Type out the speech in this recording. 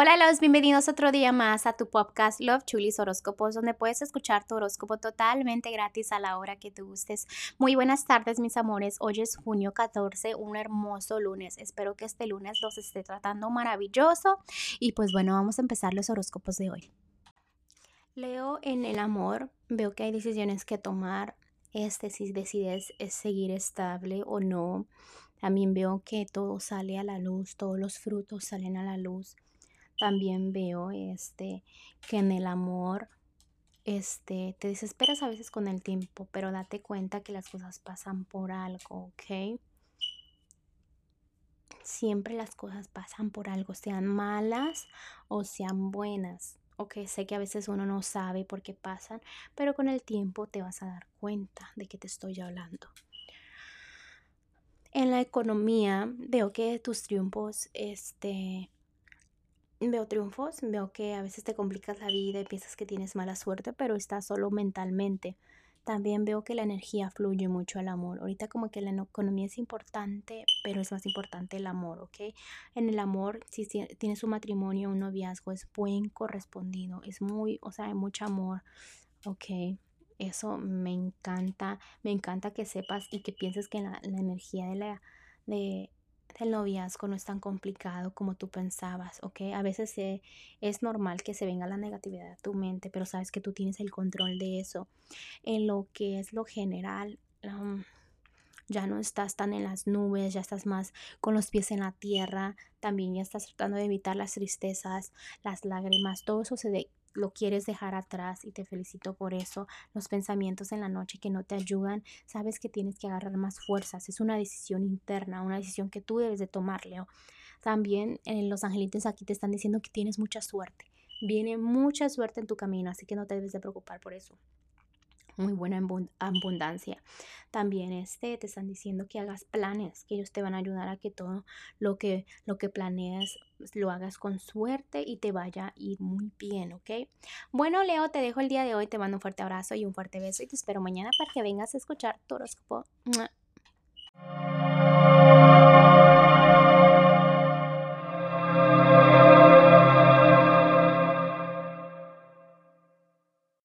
Hola, los bienvenidos otro día más a tu podcast Love Chulis Horóscopos, donde puedes escuchar tu horóscopo totalmente gratis a la hora que te gustes. Muy buenas tardes, mis amores. Hoy es junio 14, un hermoso lunes. Espero que este lunes los esté tratando maravilloso. Y pues bueno, vamos a empezar los horóscopos de hoy. Leo en el amor, veo que hay decisiones que tomar. Este, si decides seguir estable o no. También veo que todo sale a la luz, todos los frutos salen a la luz también veo este que en el amor este te desesperas a veces con el tiempo, pero date cuenta que las cosas pasan por algo, ¿ok? Siempre las cosas pasan por algo, sean malas o sean buenas. Ok, sé que a veces uno no sabe por qué pasan, pero con el tiempo te vas a dar cuenta de que te estoy hablando. En la economía veo que tus triunfos este, veo triunfos, veo que a veces te complicas la vida y piensas que tienes mala suerte, pero está solo mentalmente. También veo que la energía fluye mucho al amor. Ahorita como que la economía es importante, pero es más importante el amor, ¿ok? En el amor, si tienes un matrimonio, un noviazgo, es buen correspondido, es muy, o sea, hay mucho amor, ¿ok? Eso me encanta, me encanta que sepas y que pienses que la, la energía de la, de, el noviazgo no es tan complicado como tú pensabas, ¿ok? A veces es normal que se venga la negatividad a tu mente, pero sabes que tú tienes el control de eso. En lo que es lo general, ya no estás tan en las nubes, ya estás más con los pies en la tierra, también ya estás tratando de evitar las tristezas, las lágrimas, todo eso se, lo quieres dejar atrás y te felicito por eso. Los pensamientos en la noche que no te ayudan, sabes que tienes que agarrar más fuerzas. Es una decisión interna, una decisión que tú debes de tomar, Leo. También los angelitos aquí te están diciendo que tienes mucha suerte. Viene mucha suerte en tu camino, así que no te debes de preocupar por eso muy buena abundancia. También este, te están diciendo que hagas planes, que ellos te van a ayudar a que todo lo que, lo que planees pues, lo hagas con suerte y te vaya a ir muy bien, ¿ok? Bueno, Leo, te dejo el día de hoy, te mando un fuerte abrazo y un fuerte beso y te espero mañana para que vengas a escuchar horóscopo.